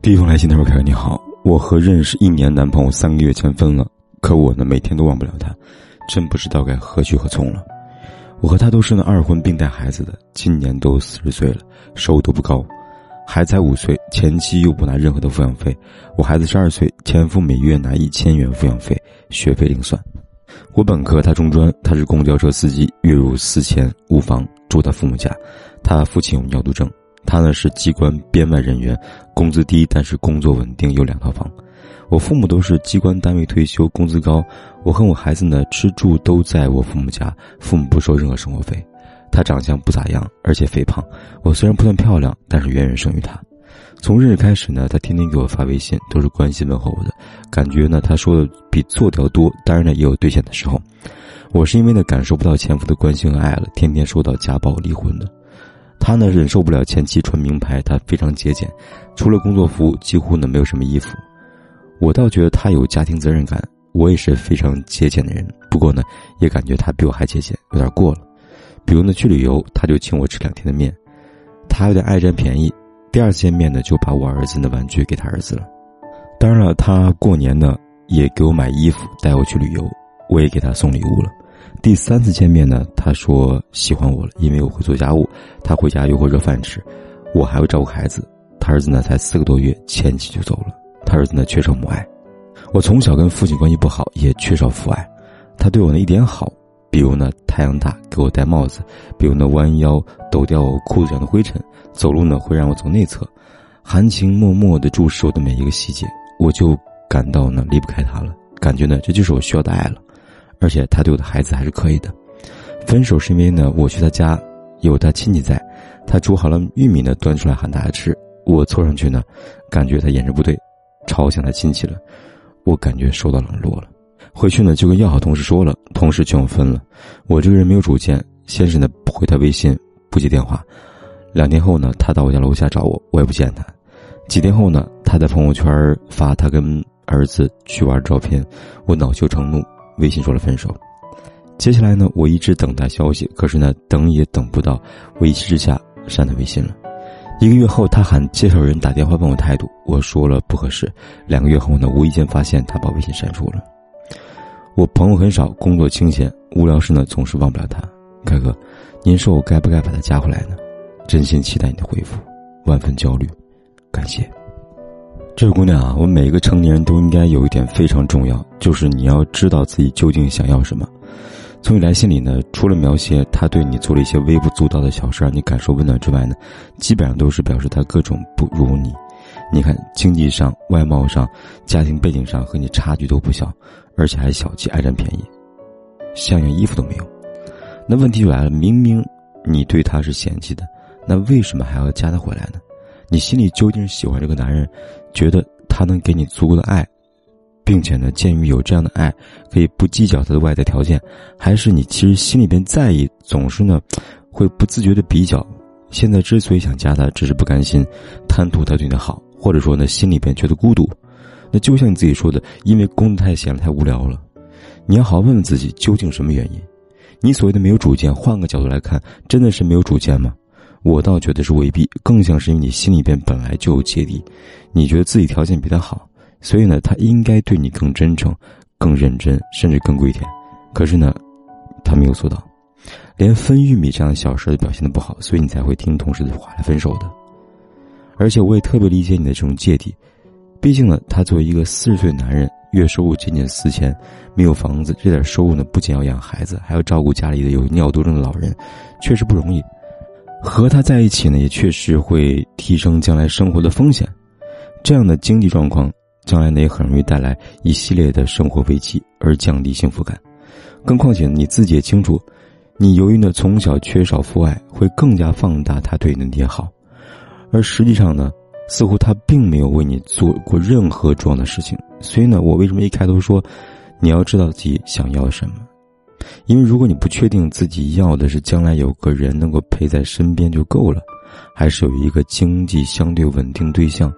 第一封来信的时候，凯哥你好，我和认识一年男朋友三个月前分了，可我呢每天都忘不了他，真不知道该何去何从了。我和他都是呢二婚并带孩子的，今年都四十岁了，收入都不高，孩子才五岁，前妻又不拿任何的抚养费，我孩子十二岁，前夫每月拿一千元抚养费，学费另算。我本科，他中专，他是公交车司机，月入四千，无房，住他父母家，他父亲有尿毒症。他呢是机关编外人员，工资低，但是工作稳定，有两套房。我父母都是机关单位退休，工资高。我和我孩子呢吃住都在我父母家，父母不收任何生活费。他长相不咋样，而且肥胖。我虽然不算漂亮，但是远远胜于他。从认识开始呢，他天天给我发微信，都是关心问候我的，感觉呢他说的比做的要多。当然呢也有兑现的时候。我是因为呢感受不到前夫的关心和爱了，天天受到家暴离婚的。他呢忍受不了前妻穿名牌，他非常节俭，除了工作服，几乎呢没有什么衣服。我倒觉得他有家庭责任感，我也是非常节俭的人。不过呢，也感觉他比我还节俭，有点过了。比如呢去旅游，他就请我吃两天的面，他有点爱占便宜。第二次见面呢，就把我儿子的玩具给他儿子了。当然了，他过年呢也给我买衣服，带我去旅游，我也给他送礼物了。第三次见面呢，他说喜欢我了，因为我会做家务，他回家又会热饭吃，我还会照顾孩子。他儿子呢才四个多月，前妻就走了。他儿子呢缺少母爱，我从小跟父亲关系不好，也缺少父爱。他对我呢一点好，比如呢太阳大给我戴帽子，比如呢弯腰抖掉裤子上的灰尘，走路呢会让我走内侧，含情脉脉的注视我的每一个细节，我就感到呢离不开他了，感觉呢这就是我需要的爱了。而且他对我的孩子还是可以的。分手是因为呢，我去他家，有他亲戚在，他煮好了玉米呢，端出来喊大家吃。我凑上去呢，感觉他眼神不对，朝向他亲戚了，我感觉受到冷落了。回去呢，就跟要好同事说了，同事劝我分了。我这个人没有主见，先是呢不回他微信，不接电话。两天后呢，他到我家楼下找我，我也不见他。几天后呢，他在朋友圈发他跟儿子去玩照片，我恼羞成怒。微信说了分手，接下来呢，我一直等他消息，可是呢，等也等不到，我一气之下删他微信了。一个月后，他喊介绍人打电话问我态度，我说了不合适。两个月后呢，无意间发现他把微信删除了。我朋友很少，工作清闲，无聊时呢总是忘不了他。凯哥，您说我该不该把他加回来呢？真心期待你的回复，万分焦虑，感谢。这位姑娘啊，我们每一个成年人都应该有一点非常重要，就是你要知道自己究竟想要什么。从你来信里呢，除了描写他对你做了一些微不足道的小事让你感受温暖之外呢，基本上都是表示他各种不如你。你看，经济上、外貌上、家庭背景上和你差距都不小，而且还小气、爱占便宜，像样衣服都没有。那问题就来了，明明你对他是嫌弃的，那为什么还要加他回来呢？你心里究竟喜欢这个男人，觉得他能给你足够的爱，并且呢，鉴于有这样的爱，可以不计较他的外在条件，还是你其实心里边在意，总是呢，会不自觉的比较。现在之所以想加他，只是不甘心，贪图他对你的好，或者说呢，心里边觉得孤独。那就像你自己说的，因为工作太闲了，太无聊了。你要好好问问自己，究竟什么原因？你所谓的没有主见，换个角度来看，真的是没有主见吗？我倒觉得是未必，更像是因为你心里边本来就有芥蒂，你觉得自己条件比他好，所以呢，他应该对你更真诚、更认真，甚至更跪舔。可是呢，他没有做到，连分玉米这样的小事都表现的不好，所以你才会听同事的话来分手的。而且我也特别理解你的这种芥蒂，毕竟呢，他作为一个四十岁男人，月收入仅仅四千，没有房子，这点收入呢，不仅要养孩子，还要照顾家里的有尿毒症的老人，确实不容易。和他在一起呢，也确实会提升将来生活的风险。这样的经济状况，将来呢也很容易带来一系列的生活危机，而降低幸福感。更况且你自己也清楚，你由于呢从小缺少父爱，会更加放大他对你的那些好。而实际上呢，似乎他并没有为你做过任何重要的事情。所以呢，我为什么一开头说，你要知道自己想要什么？因为如果你不确定自己要的是将来有个人能够陪在身边就够了，还是有一个经济相对稳定对象，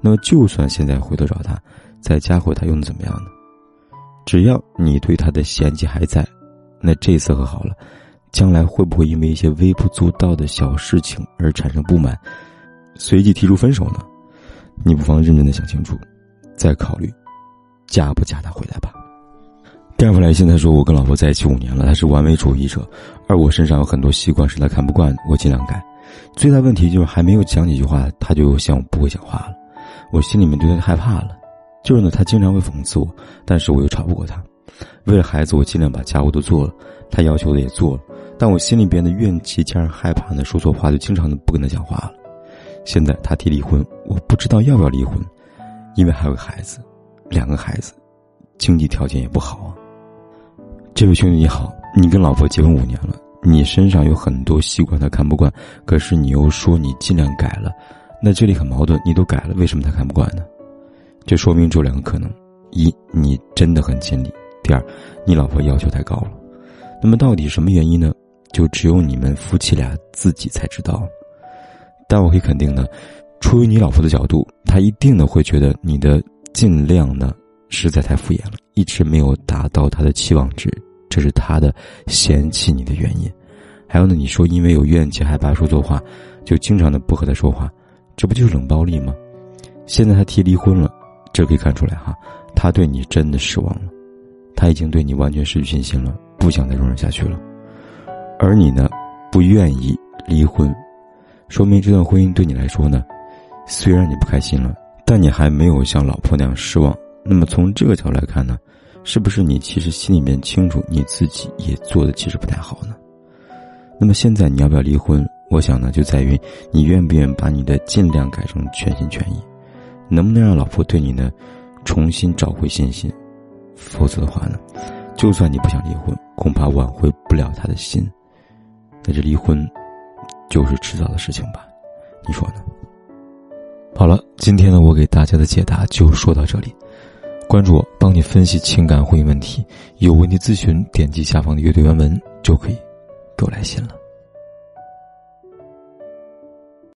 那么就算现在回头找他，再加回他又能怎么样呢？只要你对他的嫌弃还在，那这次和好了，将来会不会因为一些微不足道的小事情而产生不满，随即提出分手呢？你不妨认真的想清楚，再考虑嫁不嫁他回来吧。第二封来信，他说：“我跟老婆在一起五年了，他是完美主义者，而我身上有很多习惯是他看不惯，我尽量改。最大问题就是还没有讲几句话，他就像我不会讲话了，我心里面对他害怕了。就是呢，他经常会讽刺我，但是我又吵不过他。为了孩子，我尽量把家务都做了，他要求的也做了，但我心里边的怨气加上害怕呢，说错话就经常的不跟他讲话了。现在他提离婚，我不知道要不要离婚，因为还有个孩子，两个孩子，经济条件也不好啊。”这位兄弟你好，你跟老婆结婚五年了，你身上有很多习惯她看不惯，可是你又说你尽量改了，那这里很矛盾，你都改了，为什么她看不惯呢？这说明只有两个可能：一，你真的很尽力；第二，你老婆要求太高了。那么到底什么原因呢？就只有你们夫妻俩自己才知道。但我可以肯定的，出于你老婆的角度，她一定呢会觉得你的尽量呢实在太敷衍了，一直没有达到她的期望值。这是他的嫌弃你的原因，还有呢？你说因为有怨气，害怕说错话，就经常的不和他说话，这不就是冷暴力吗？现在他提离婚了，这可以看出来哈，他对你真的失望了，他已经对你完全失去信心了，不想再容忍下去了。而你呢，不愿意离婚，说明这段婚姻对你来说呢，虽然你不开心了，但你还没有像老婆那样失望。那么从这个角度来看呢？是不是你其实心里面清楚，你自己也做的其实不太好呢？那么现在你要不要离婚？我想呢，就在于你愿不愿意把你的尽量改成全心全意，能不能让老婆对你呢重新找回信心？否则的话呢，就算你不想离婚，恐怕挽回不了他的心。那这离婚就是迟早的事情吧？你说呢？好了，今天呢，我给大家的解答就说到这里。关注我，帮你分析情感婚姻问题。有问题咨询，点击下方的阅读原文就可以给我来信了。